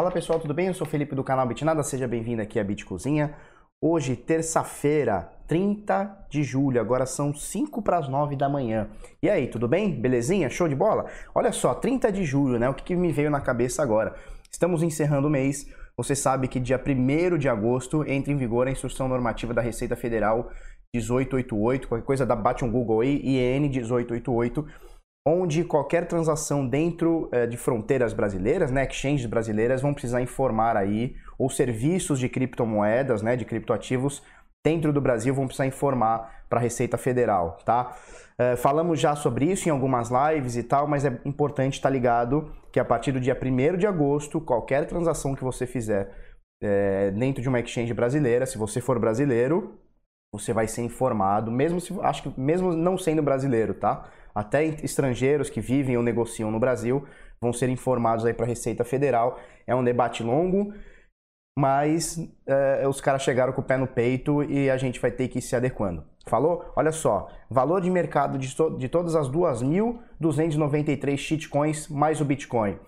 Fala pessoal, tudo bem? Eu sou Felipe do canal Bitnada, seja bem-vindo aqui à Bit Cozinha. Hoje, terça-feira, 30 de julho, agora são 5 para as 9 da manhã. E aí, tudo bem? Belezinha? Show de bola? Olha só, 30 de julho, né? O que, que me veio na cabeça agora? Estamos encerrando o mês. Você sabe que dia 1 de agosto entra em vigor a instrução normativa da Receita Federal 1888, qualquer coisa, dá, bate um Google aí, IN 1888 onde qualquer transação dentro é, de fronteiras brasileiras, né, exchanges brasileiras, vão precisar informar aí, ou serviços de criptomoedas, né, de criptoativos, dentro do Brasil vão precisar informar para a Receita Federal, tá? É, falamos já sobre isso em algumas lives e tal, mas é importante estar tá ligado que a partir do dia 1 de agosto, qualquer transação que você fizer é, dentro de uma exchange brasileira, se você for brasileiro, você vai ser informado, mesmo se, acho que mesmo não sendo brasileiro, tá? Até estrangeiros que vivem ou negociam no Brasil vão ser informados aí para a Receita Federal. É um debate longo, mas é, os caras chegaram com o pé no peito e a gente vai ter que ir se adequando. Falou? Olha só, valor de mercado de, to de todas as 2.293 shitcoins mais o Bitcoin.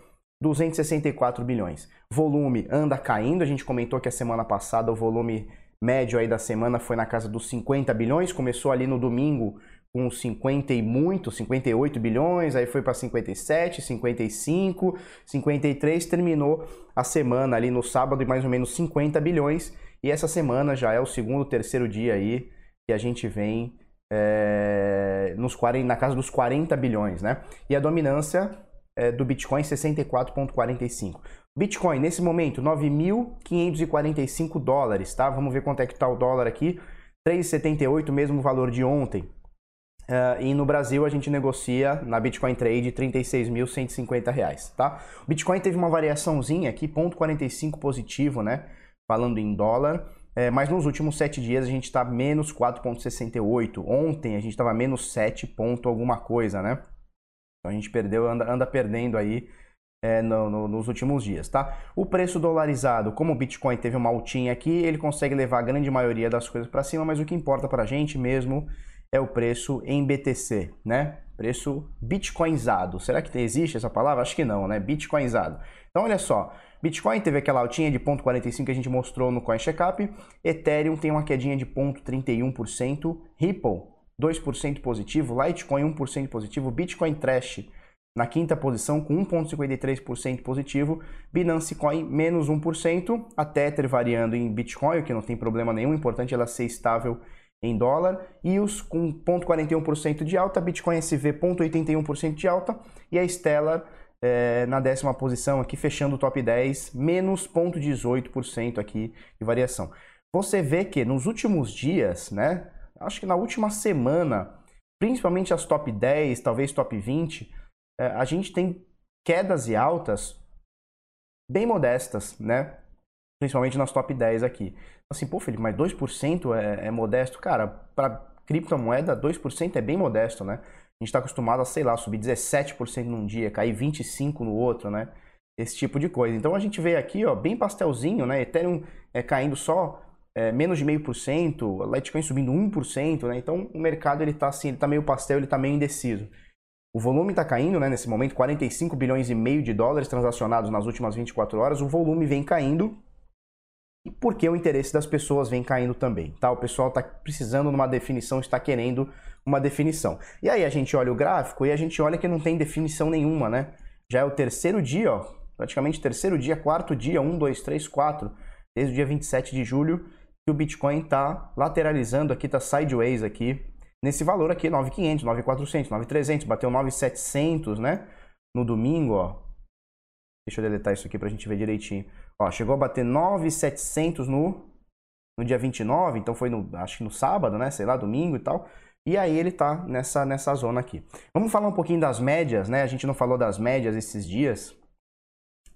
264 bilhões. Volume anda caindo, a gente comentou que a semana passada o volume médio aí da semana foi na casa dos 50 bilhões, começou ali no domingo com 50 e muito, 58 bilhões, aí foi para 57, 55, 53, terminou a semana ali no sábado em mais ou menos 50 bilhões, e essa semana já é o segundo, terceiro dia aí que a gente vem é, nos 40, na casa dos 40 bilhões, né? E a dominância é, do Bitcoin 64,45. Bitcoin, nesse momento, 9.545 dólares, tá? Vamos ver quanto é que tá o dólar aqui. 3,78, mesmo valor de ontem. Uh, e no Brasil a gente negocia na Bitcoin Trade R$ 36.150, tá? O Bitcoin teve uma variaçãozinha aqui, ponto 45 positivo, né? Falando em dólar. É, mas nos últimos sete dias a gente está menos 4,68. Ontem a gente estava menos 7 ponto alguma coisa, né? Então a gente perdeu, anda, anda perdendo aí é, no, no, nos últimos dias, tá? O preço dolarizado, como o Bitcoin teve uma altinha aqui, ele consegue levar a grande maioria das coisas para cima, mas o que importa para a gente mesmo é o preço em BTC, né? Preço bitcoinizado. Será que existe essa palavra? Acho que não, né? Bitcoinizado. Então, olha só. Bitcoin teve aquela altinha de 0,45 que a gente mostrou no CoinCheckup. Ethereum tem uma quedinha de 0,31%. Ripple, 2% positivo. Litecoin, 1% positivo. Bitcoin Trash, na quinta posição com 1,53% positivo, Binance Coin menos 1%, a Tether variando em Bitcoin, o que não tem problema nenhum, o importante é ela ser estável em dólar, e os com 0,41% de alta, Bitcoin SV 0,81% de alta, e a Stellar é, na décima posição aqui, fechando o top 10, menos 0,18% aqui de variação. Você vê que nos últimos dias, né, acho que na última semana, principalmente as top 10, talvez top 20, é, a gente tem quedas e altas bem modestas, né? Principalmente nas top 10 aqui. Assim, pô, Felipe, mas 2% é, é modesto? Cara, para criptomoeda, 2% é bem modesto, né? A gente está acostumado a, sei lá, subir 17% num dia, cair 25% no outro, né? Esse tipo de coisa. Então a gente vê aqui, ó, bem pastelzinho, né? Ethereum é, caindo só é, menos de meio por cento, Litecoin subindo 1%, né? Então o mercado ele tá assim, ele tá meio pastel, ele tá meio indeciso. O volume está caindo, né, nesse momento, 45 bilhões e meio de dólares transacionados nas últimas 24 horas. O volume vem caindo e porque o interesse das pessoas vem caindo também, tá? O pessoal está precisando de uma definição, está querendo uma definição. E aí a gente olha o gráfico e a gente olha que não tem definição nenhuma, né? Já é o terceiro dia, ó, praticamente terceiro dia, quarto dia, um, dois, três, quatro, desde o dia 27 de julho, que o Bitcoin está lateralizando aqui, está sideways aqui, nesse valor aqui, 9.500, 9.400, 9.300, bateu 9.700, né? No domingo, ó. Deixa eu deletar isso aqui pra gente ver direitinho. Ó, chegou a bater 9.700 no, no dia 29, então foi no, acho que no sábado, né? Sei lá, domingo e tal. E aí ele tá nessa, nessa zona aqui. Vamos falar um pouquinho das médias, né? A gente não falou das médias esses dias.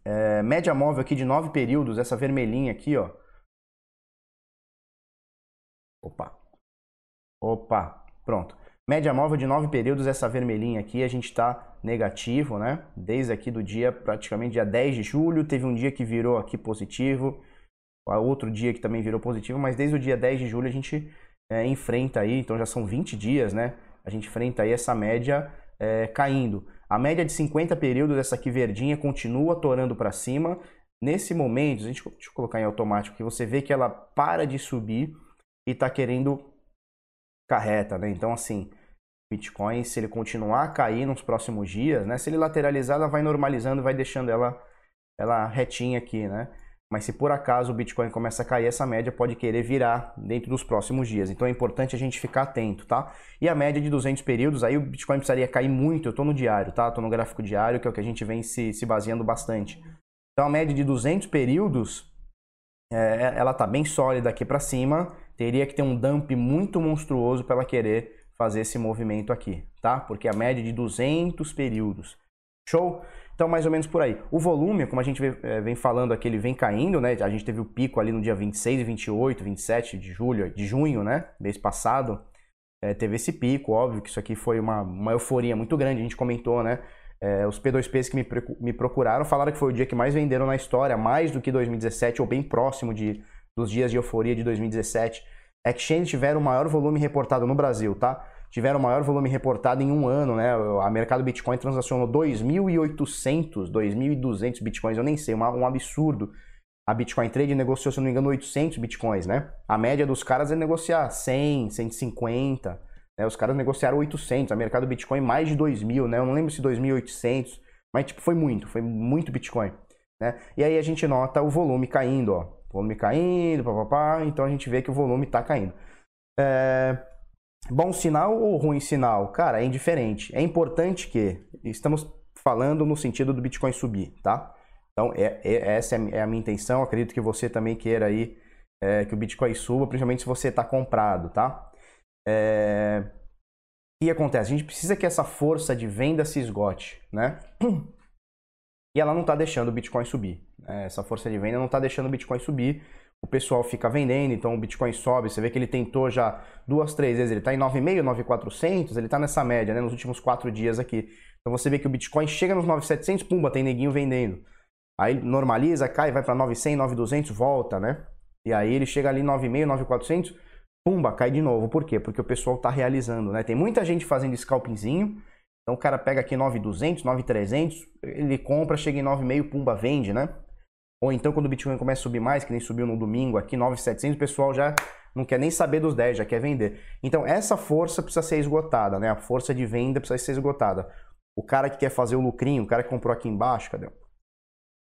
É, média móvel aqui de 9 períodos, essa vermelhinha aqui, ó. Opa. Opa. Pronto. Média móvel de nove períodos, essa vermelhinha aqui, a gente está negativo, né? Desde aqui do dia, praticamente dia 10 de julho, teve um dia que virou aqui positivo, outro dia que também virou positivo, mas desde o dia 10 de julho a gente é, enfrenta aí, então já são 20 dias, né? A gente enfrenta aí essa média é, caindo. A média de 50 períodos, essa aqui verdinha, continua torando para cima, nesse momento, a gente, deixa eu colocar em automático, que você vê que ela para de subir e está querendo carreta, né? Então, assim, Bitcoin, se ele continuar a cair nos próximos dias, né? Se ele lateralizar, ela vai normalizando, vai deixando ela, ela retinha aqui, né? Mas se por acaso o Bitcoin começa a cair, essa média pode querer virar dentro dos próximos dias. Então é importante a gente ficar atento, tá? E a média de 200 períodos, aí o Bitcoin precisaria cair muito. Eu estou no diário, tá? Estou no gráfico diário, que é o que a gente vem se, se baseando bastante. Então a média de 200 períodos, é, ela tá bem sólida aqui para cima. Teria que ter um dump muito monstruoso para ela querer fazer esse movimento aqui, tá? Porque a média de 200 períodos. Show? Então, mais ou menos por aí. O volume, como a gente eh, vem falando aqui, ele vem caindo, né? A gente teve o pico ali no dia 26, 28, 27 de julho, de junho, né? Mês passado. É, teve esse pico, óbvio que isso aqui foi uma, uma euforia muito grande, a gente comentou, né? É, os P2Ps que me, me procuraram falaram que foi o dia que mais venderam na história, mais do que 2017, ou bem próximo de, dos dias de euforia de 2017. Exchanges tiveram o maior volume reportado no Brasil, tá? Tiveram o maior volume reportado em um ano, né? A mercado Bitcoin transacionou 2.800, 2.200 Bitcoins, eu nem sei, um absurdo. A Bitcoin Trade negociou, se não me engano, 800 Bitcoins, né? A média dos caras é negociar 100, 150, né? Os caras negociaram 800, a mercado Bitcoin mais de 2.000, né? Eu não lembro se 2.800, mas tipo, foi muito, foi muito Bitcoin, né? E aí a gente nota o volume caindo, ó volume caindo, papapá, então a gente vê que o volume está caindo. É... Bom sinal ou ruim sinal? Cara, é indiferente. É importante que estamos falando no sentido do Bitcoin subir, tá? Então, é, é essa é, é a minha intenção. Acredito que você também queira aí é, que o Bitcoin suba, principalmente se você está comprado, tá? É... O que acontece? A gente precisa que essa força de venda se esgote, né? E ela não está deixando o Bitcoin subir. É, essa força de venda não está deixando o Bitcoin subir. O pessoal fica vendendo, então o Bitcoin sobe. Você vê que ele tentou já duas, três vezes. Ele está em 9,5, 9,400. Ele está nessa média, né, nos últimos quatro dias aqui. Então você vê que o Bitcoin chega nos 9,700, pumba, tem neguinho vendendo. Aí normaliza, cai, vai para 9,100, 9,200, volta, né? E aí ele chega ali 9,5, 9,400, pumba, cai de novo. Por quê? Porque o pessoal está realizando, né? Tem muita gente fazendo scalpingzinho. Então o cara pega aqui 9,200, 9,300, ele compra, chega em 9,5, pumba, vende, né? Ou então quando o Bitcoin começa a subir mais, que nem subiu no domingo aqui, 9,700, o pessoal já não quer nem saber dos 10, já quer vender. Então essa força precisa ser esgotada, né? A força de venda precisa ser esgotada. O cara que quer fazer o lucrinho, o cara que comprou aqui embaixo, cadê? O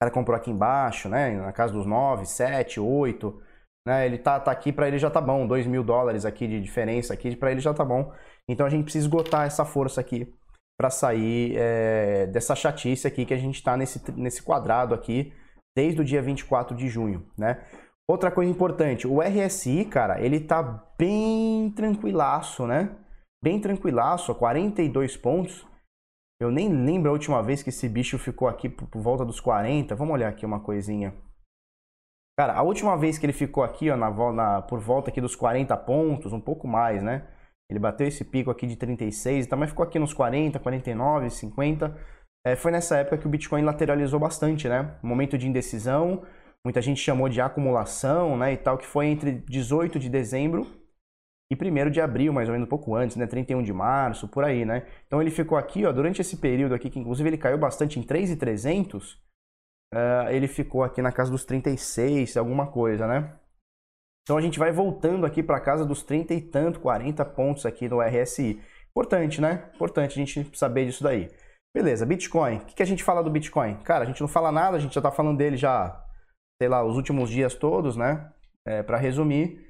cara comprou aqui embaixo, né? Na casa dos 9, 7, 8, né? Ele tá, tá aqui para ele já tá bom, 2 mil dólares aqui de diferença aqui, para ele já tá bom. Então a gente precisa esgotar essa força aqui para sair é, dessa chatice aqui que a gente está nesse, nesse quadrado aqui desde o dia 24 de junho, né? Outra coisa importante, o RSI, cara, ele tá bem tranquilaço, né? Bem tranquilaço, 42 pontos. Eu nem lembro a última vez que esse bicho ficou aqui por, volta dos 40. Vamos olhar aqui uma coisinha. Cara, a última vez que ele ficou aqui, ó, na, na, por volta aqui dos 40 pontos, um pouco mais, né? Ele bateu esse pico aqui de 36, também ficou aqui nos 40, 49, 50 é, foi nessa época que o Bitcoin lateralizou bastante, né? Momento de indecisão, muita gente chamou de acumulação, né, e tal, que foi entre 18 de dezembro e 1 de abril, mais ou menos um pouco antes, né, 31 de março, por aí, né? Então ele ficou aqui, ó, durante esse período aqui, que inclusive ele caiu bastante em 3,300, uh, ele ficou aqui na casa dos 36, alguma coisa, né? Então a gente vai voltando aqui para casa dos 30 e tanto, 40 pontos aqui no RSI. Importante, né? Importante a gente saber disso daí. Beleza, Bitcoin. O que a gente fala do Bitcoin? Cara, a gente não fala nada, a gente já está falando dele já, sei lá, os últimos dias todos, né? É, Para resumir,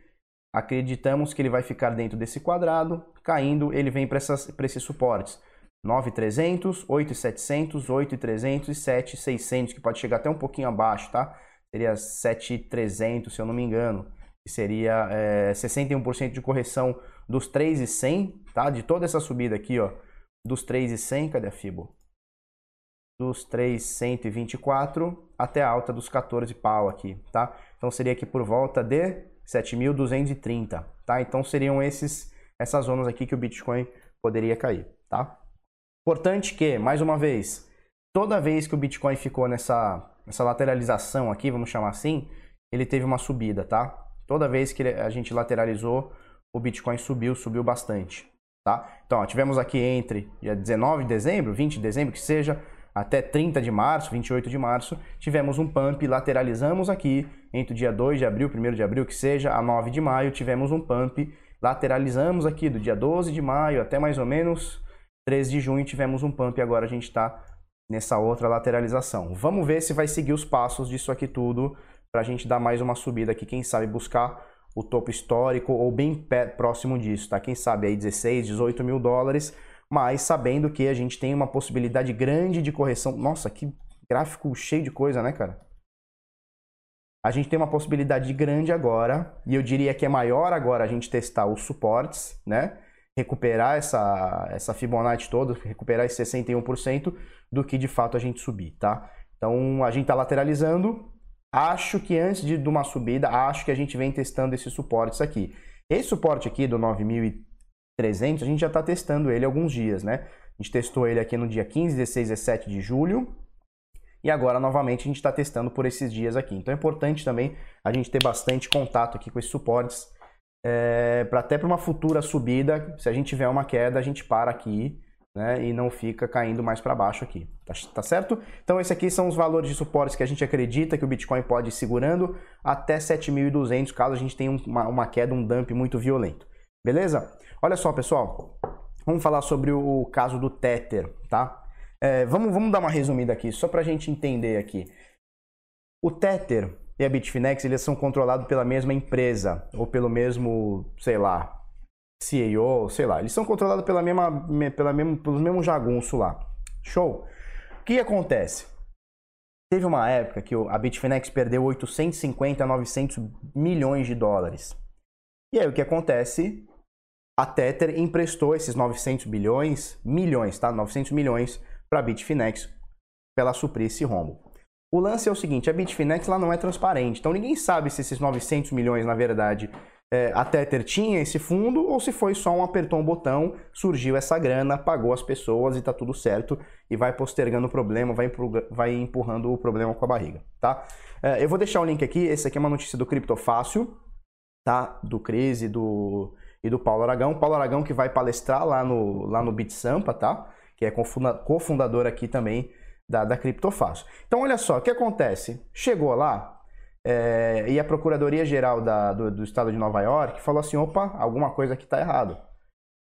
acreditamos que ele vai ficar dentro desse quadrado, caindo, ele vem para esses suportes. 9,300, 8,700, 8,300 e 7,600, que pode chegar até um pouquinho abaixo, tá? Seria 7,300, se eu não me engano. Que seria é, 61% de correção dos 3,100, tá? De toda essa subida aqui, ó dos 3,100, cadê a Fibo? Dos 3,124 até a alta dos 14 pau aqui, tá? Então seria aqui por volta de 7.230, tá? Então seriam esses essas zonas aqui que o Bitcoin poderia cair, tá? Importante que, mais uma vez, toda vez que o Bitcoin ficou nessa, nessa lateralização aqui, vamos chamar assim, ele teve uma subida, tá? Toda vez que a gente lateralizou, o Bitcoin subiu, subiu bastante. Tá? Então, ó, tivemos aqui entre dia 19 de dezembro, 20 de dezembro, que seja, até 30 de março, 28 de março, tivemos um pump, lateralizamos aqui entre o dia 2 de abril, 1 de abril que seja, a 9 de maio, tivemos um pump, lateralizamos aqui do dia 12 de maio até mais ou menos 13 de junho, tivemos um pump e agora a gente está nessa outra lateralização. Vamos ver se vai seguir os passos disso aqui tudo para a gente dar mais uma subida aqui, quem sabe buscar o topo histórico ou bem próximo disso, tá? Quem sabe aí 16, 18 mil dólares, mas sabendo que a gente tem uma possibilidade grande de correção. Nossa, que gráfico cheio de coisa, né, cara? A gente tem uma possibilidade grande agora, e eu diria que é maior agora a gente testar os suportes, né? Recuperar essa, essa Fibonacci toda, recuperar esse 61%, do que de fato a gente subir, tá? Então a gente está lateralizando, Acho que antes de, de uma subida, acho que a gente vem testando esses suportes aqui. Esse suporte aqui do 9.300, a gente já está testando ele alguns dias, né? A gente testou ele aqui no dia 15, 16, 17 de julho. E agora, novamente, a gente está testando por esses dias aqui. Então é importante também a gente ter bastante contato aqui com esses suportes. É, para até para uma futura subida, se a gente tiver uma queda, a gente para aqui né, e não fica caindo mais para baixo aqui, tá, tá, certo? Então esses aqui são os valores de suportes que a gente acredita que o Bitcoin pode ir segurando até 7.200 caso a gente tenha uma, uma queda, um dump muito violento, beleza? Olha só pessoal, vamos falar sobre o caso do Tether, tá? É, vamos, vamos dar uma resumida aqui, só para a gente entender aqui. O Tether e a Bitfinex eles são controlados pela mesma empresa ou pelo mesmo, sei lá, CEO, sei lá, eles são controlados pela mesma, pela mesma, pelos mesmos jagunço lá. Show? O que acontece? Teve uma época que a Bitfinex perdeu 850 a 900 milhões de dólares. E aí o que acontece? A Tether emprestou esses 900 bilhões, milhões, tá? 900 milhões para a Bitfinex para ela suprir esse rombo. O lance é o seguinte, a Bitfinex lá não é transparente, então ninguém sabe se esses 900 milhões na verdade é, a Tether tinha esse fundo ou se foi só um apertou um botão, surgiu essa grana, pagou as pessoas e tá tudo certo e vai postergando o problema, vai, vai empurrando o problema com a barriga, tá? É, eu vou deixar o link aqui, esse aqui é uma notícia do Criptofácil, tá? Do Cris e do, e do Paulo Aragão. Paulo Aragão que vai palestrar lá no, lá no BitSampa, tá? Que é cofundador aqui também da, da Criptofácil. Então olha só, o que acontece? Chegou lá, é, e a Procuradoria-Geral do, do, Estado de Nova York falou assim: opa, alguma coisa aqui está errado.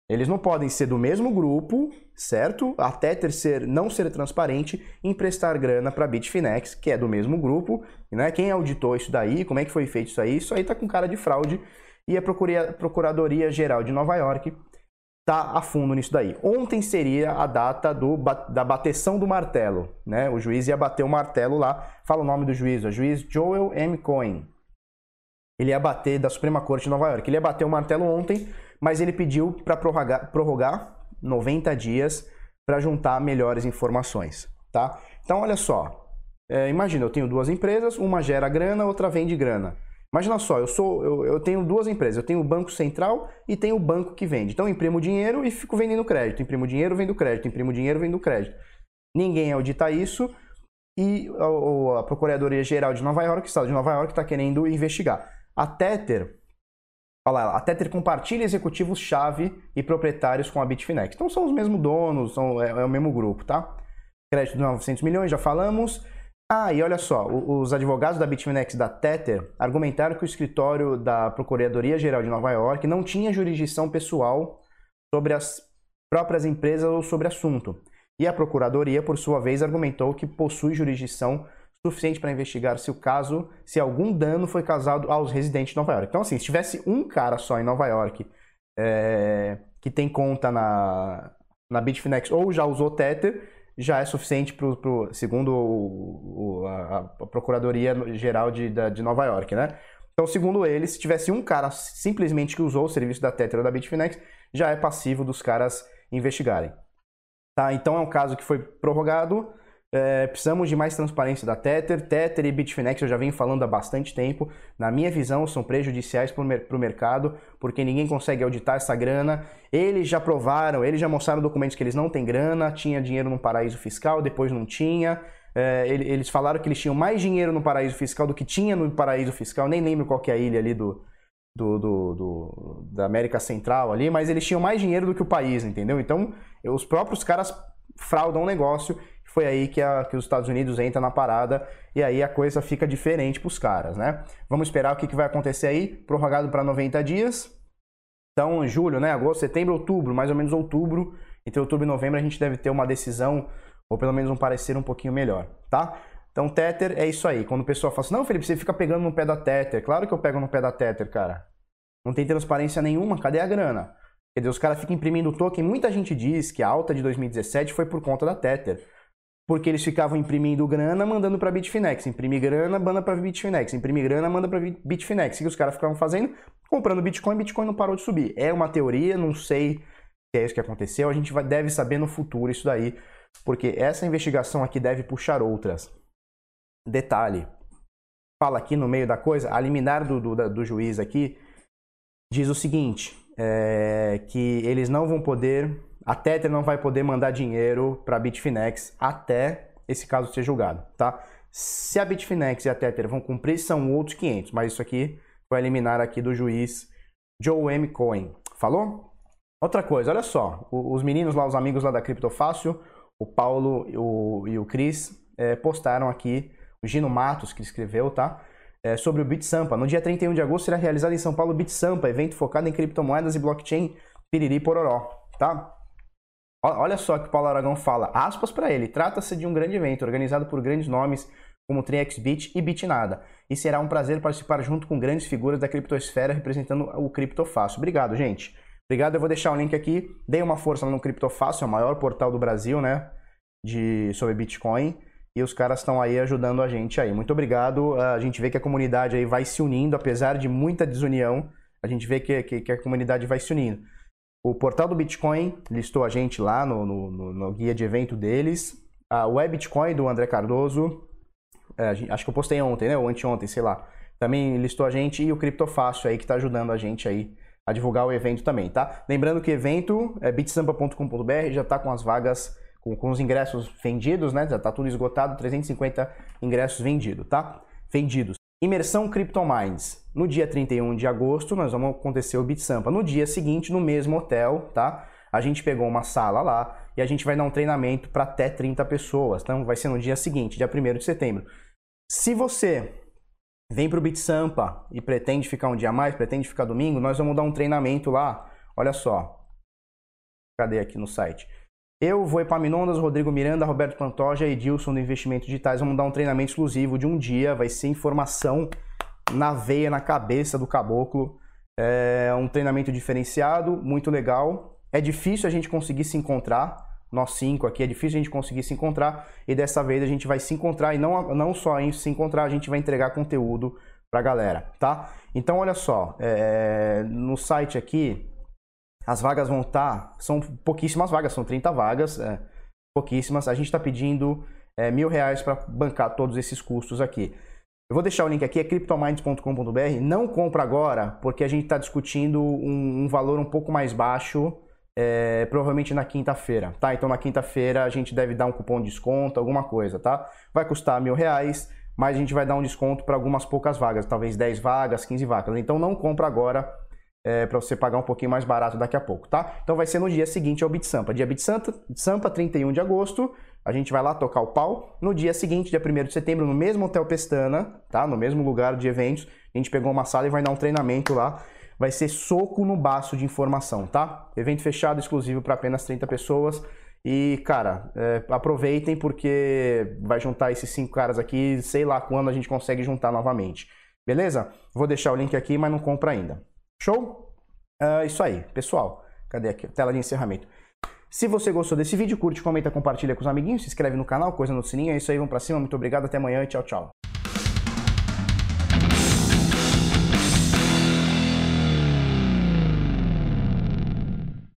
Eles não podem ser do mesmo grupo, certo? Até ter ser, não ser transparente emprestar grana para Bitfinex, que é do mesmo grupo. Né? Quem auditou isso daí? Como é que foi feito isso aí? Isso aí está com cara de fraude. E a Procuradoria-Geral de Nova York tá a fundo nisso daí. Ontem seria a data do, da bateção do martelo, né? O juiz ia bater o martelo lá. Fala o nome do juiz, o juiz Joel M. Cohen. Ele ia bater da Suprema Corte de Nova York. Ele ia bater o martelo ontem, mas ele pediu para prorrogar, prorrogar 90 dias para juntar melhores informações, tá? Então, olha só. É, imagina, eu tenho duas empresas, uma gera grana, outra vende grana. Imagina só, eu sou, eu, eu, tenho duas empresas, eu tenho o banco central e tenho o banco que vende. Então eu imprimo dinheiro e fico vendendo crédito, imprimo dinheiro, vendo crédito, imprimo dinheiro, vendo crédito. Ninguém audita isso e a, a Procuradoria Geral de Nova York, o Estado de Nova York, está querendo investigar. A Tether, olha lá, a Tether compartilha executivos-chave e proprietários com a Bitfinex. Então são os mesmos donos, são, é, é o mesmo grupo, tá? Crédito de 900 milhões, já falamos. Ah, e olha só, os advogados da Bitfinex da Tether argumentaram que o escritório da Procuradoria-Geral de Nova York não tinha jurisdição pessoal sobre as próprias empresas ou sobre assunto. E a Procuradoria, por sua vez, argumentou que possui jurisdição suficiente para investigar se o caso, se algum dano foi causado aos residentes de Nova York. Então, assim, se tivesse um cara só em Nova York é, que tem conta na, na Bitfinex ou já usou Tether, já é suficiente, pro, pro segundo o, o, a, a, Procuradoria Geral de, da, de Nova York, né? Então, segundo eles, se tivesse um cara simplesmente que usou o serviço da Tether ou da Bitfinex, já é passivo dos caras investigarem. Tá? Então, é um caso que foi prorrogado é, precisamos de mais transparência da Tether. Tether e Bitfinex eu já venho falando há bastante tempo. Na minha visão, são prejudiciais para o mer mercado, porque ninguém consegue auditar essa grana. Eles já provaram, eles já mostraram documentos que eles não têm grana, tinha dinheiro no paraíso fiscal, depois não tinha. É, eles falaram que eles tinham mais dinheiro no paraíso fiscal do que tinha no paraíso fiscal. Nem lembro qual que é a ilha ali do, do, do, do, da América Central ali, mas eles tinham mais dinheiro do que o país, entendeu? Então, os próprios caras fraudam o negócio Foi aí que, a, que os Estados Unidos entram na parada e aí a coisa fica diferente para os caras, né? Vamos esperar o que, que vai acontecer aí, prorrogado para 90 dias. Então, julho, né? Agosto, setembro, outubro, mais ou menos outubro. Entre outubro e novembro a gente deve ter uma decisão, ou pelo menos um parecer um pouquinho melhor, tá? Então, Tether é isso aí. Quando o pessoal fala assim, não, Felipe, você fica pegando no pé da Tether. Claro que eu pego no pé da Tether, cara. Não tem transparência nenhuma, cadê a grana? Quer dizer, os caras ficam imprimindo token. Muita gente diz que a alta de 2017 foi por conta da Tether. Porque eles ficavam imprimindo grana, mandando para Bitfinex. Imprime grana, manda para Bitfinex. Imprime grana, manda para Bitfinex. Que os caras ficavam fazendo? Comprando Bitcoin, Bitcoin não parou de subir. É uma teoria, não sei se é isso que aconteceu. A gente vai, deve saber no futuro isso daí. Porque essa investigação aqui deve puxar outras. Detalhe. Fala aqui no meio da coisa, a liminar do, do, do juiz aqui diz o seguinte: é, que eles não vão poder, a Tether não vai poder mandar dinheiro para a Bitfinex até esse caso ser julgado, tá? Se a Bitfinex e a Tether vão cumprir, são outros 500, mas isso aqui foi eliminar aqui do juiz Joe M. Cohen. Falou? Outra coisa, olha só, os meninos lá, os amigos lá da Criptofácil, o Paulo e o Cris, é, postaram aqui, o Gino Matos que escreveu, tá? é, sobre o BitSampa. No dia 31 de agosto será realizado em São Paulo o BitSampa, evento focado em criptomoedas e blockchain piriri pororó, tá? Olha só que o Paulo Aragão fala, aspas para ele, trata-se de um grande evento organizado por grandes nomes como TriXBit e Bitnada, e será um prazer participar junto com grandes figuras da criptosfera representando o Criptofácil. Obrigado, gente. Obrigado, eu vou deixar o link aqui. Dei uma força lá no Criptofácil, é o maior portal do Brasil, né, de sobre Bitcoin e os caras estão aí ajudando a gente aí. Muito obrigado. A gente vê que a comunidade aí vai se unindo, apesar de muita desunião, a gente vê que, que, que a comunidade vai se unindo. O portal do Bitcoin listou a gente lá no, no, no guia de evento deles. A Web Bitcoin do André Cardoso, é, acho que eu postei ontem, né? Ou anteontem, sei lá. Também listou a gente e o Criptofácil aí que está ajudando a gente aí a divulgar o evento também, tá? Lembrando que o evento é bitsampa.com.br, já está com as vagas com, com os ingressos vendidos, né? Já está tudo esgotado, 350 ingressos vendidos, tá? Vendidos. Imersão CryptoMinds. No dia 31 de agosto, nós vamos acontecer o BitSampa. No dia seguinte, no mesmo hotel, tá? A gente pegou uma sala lá e a gente vai dar um treinamento para até 30 pessoas. Então vai ser no dia seguinte, dia 1 de setembro. Se você vem para o BitSampa e pretende ficar um dia mais, pretende ficar domingo, nós vamos dar um treinamento lá. Olha só. Cadê aqui no site? Eu, vou Epaminondas, Rodrigo Miranda, Roberto Pantoja e Edilson do Investimentos Digitais vamos dar um treinamento exclusivo de um dia, vai ser informação na veia, na cabeça do caboclo. É um treinamento diferenciado, muito legal. É difícil a gente conseguir se encontrar, nós cinco aqui, é difícil a gente conseguir se encontrar e dessa vez a gente vai se encontrar e não, não só em se encontrar, a gente vai entregar conteúdo pra galera, tá? Então olha só, é, no site aqui as vagas vão estar, tá, são pouquíssimas vagas, são 30 vagas, é, pouquíssimas. A gente está pedindo é, mil reais para bancar todos esses custos aqui. Eu vou deixar o link aqui, é cryptominds.com.br. Não compra agora, porque a gente está discutindo um, um, valor um pouco mais baixo, é, provavelmente na quinta-feira, tá? Então na quinta-feira a gente deve dar um cupom de desconto, alguma coisa, tá? Vai custar mil reais, mas a gente vai dar um desconto para algumas poucas vagas, talvez 10 vagas, 15 vagas. Então não compra agora, é, para você pagar um pouquinho mais barato daqui a pouco, tá? Então vai ser no dia seguinte ao BitSampa. Dia BitSampa, Sampa, 31 de agosto, a gente vai lá tocar o pau. No dia seguinte, dia 1 de setembro, no mesmo Hotel Pestana, tá? No mesmo lugar de eventos, a gente pegou uma sala e vai dar um treinamento lá. Vai ser soco no baço de informação, tá? Evento fechado, exclusivo para apenas 30 pessoas. E, cara, é, aproveitem porque vai juntar esses cinco caras aqui, sei lá quando a gente consegue juntar novamente. Beleza? Vou deixar o link aqui, mas não compra ainda. Show? Uh, isso aí, pessoal. Cadê aqui? Tela de encerramento. Se você gostou desse vídeo, curte, comenta, compartilha com os amiguinhos, se inscreve no canal, coisa no sininho. É isso aí, vamos pra cima. Muito obrigado, até amanhã e tchau, tchau.